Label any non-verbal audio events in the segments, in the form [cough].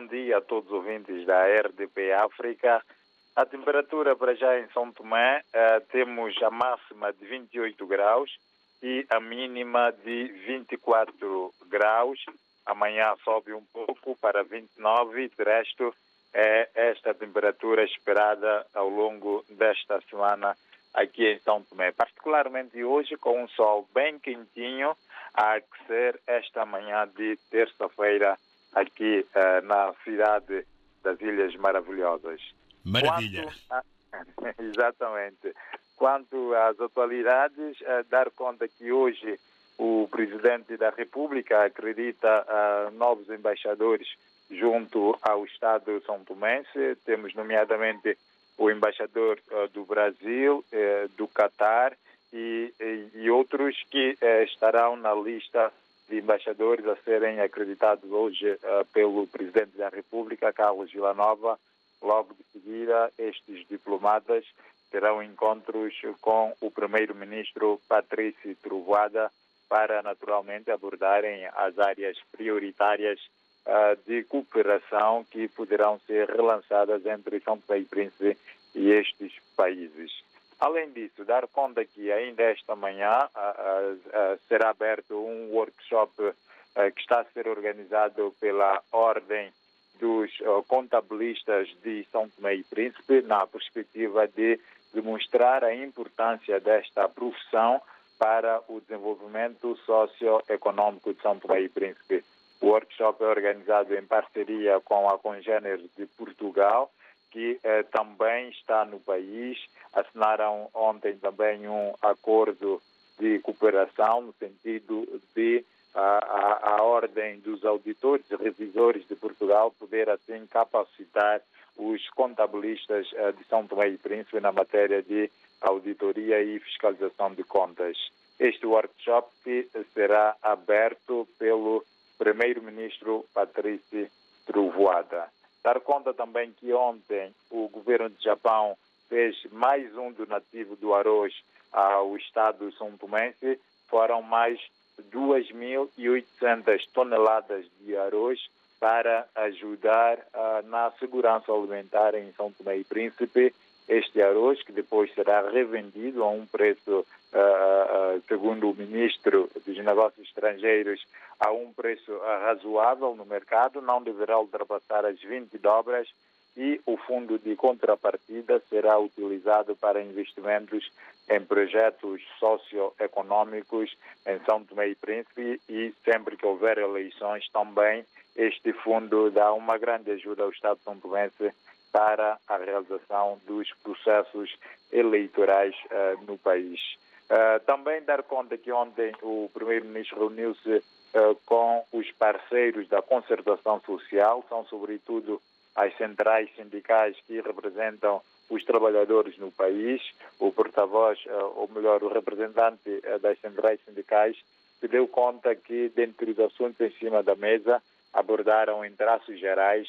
bom dia a todos os ouvintes da RDP África. A temperatura para já em São Tomé uh, temos a máxima de 28 graus e a mínima de 24 graus. Amanhã sobe um pouco para 29, de resto é esta temperatura esperada ao longo desta semana aqui em São Tomé. Particularmente hoje com um sol bem quentinho a aquecer esta manhã de terça-feira aqui uh, na cidade das Ilhas Maravilhosas. Maravilha. A... [laughs] Exatamente. Quanto às atualidades, uh, dar conta que hoje o Presidente da República acredita uh, novos embaixadores junto ao Estado São Tomense. Temos, nomeadamente, o embaixador do Brasil, do Catar e, e, outros que estarão na lista de embaixadores a serem acreditados hoje uh, pelo Presidente da República, Carlos Villanova. Logo de seguida, estes diplomatas terão encontros com o Primeiro-Ministro Patrício Trovoada para, naturalmente, abordarem as áreas prioritárias uh, de cooperação que poderão ser relançadas entre São Paulo e Príncipe e estes países. Além disso, dar conta que ainda esta manhã será aberto um workshop que está a ser organizado pela Ordem dos Contabilistas de São Tomé e Príncipe, na perspectiva de demonstrar a importância desta profissão para o desenvolvimento socioeconômico de São Tomé e Príncipe. O workshop é organizado em parceria com a Congênere de Portugal que eh, também está no país. Assinaram ontem também um acordo de cooperação no sentido de a, a, a ordem dos auditores e revisores de Portugal poder assim capacitar os contabilistas eh, de São Tomé e Príncipe na matéria de auditoria e fiscalização de contas. Este workshop será aberto pelo primeiro-ministro Patrício Trovoada. Dar conta também que ontem o governo de Japão fez mais um donativo do arroz ao estado São Tomense. Foram mais 2.800 toneladas de arroz para ajudar uh, na segurança alimentar em São Tomé e Príncipe. Este arroz, que depois será revendido a um preço, uh, uh, segundo o ministro dos Negócios Estrangeiros, a um preço razoável no mercado, não deverá ultrapassar as 20 dobras e o fundo de contrapartida será utilizado para investimentos em projetos socioeconômicos em São Tomé e Príncipe e sempre que houver eleições também este fundo dá uma grande ajuda ao Estado São Tomé para a realização dos processos eleitorais uh, no país. Uh, também dar conta que ontem o Primeiro-Ministro reuniu-se eh, com os parceiros da concertação social, são sobretudo as centrais sindicais que representam os trabalhadores no país. O porta-voz, ou melhor, o representante das centrais sindicais, se deu conta que, dentre os assuntos em cima da mesa, abordaram em traços gerais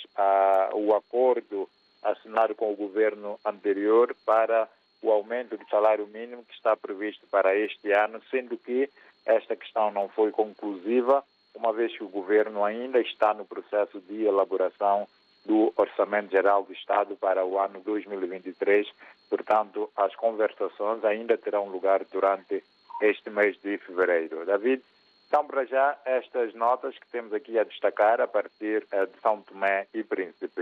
o acordo assinado com o governo anterior para o aumento do salário mínimo que está previsto para este ano, sendo que esta questão não foi conclusiva, uma vez que o governo ainda está no processo de elaboração do Orçamento Geral do Estado para o ano 2023. Portanto, as conversações ainda terão lugar durante este mês de fevereiro. David, então, para já, estas notas que temos aqui a destacar a partir eh, de São Tomé e Príncipe.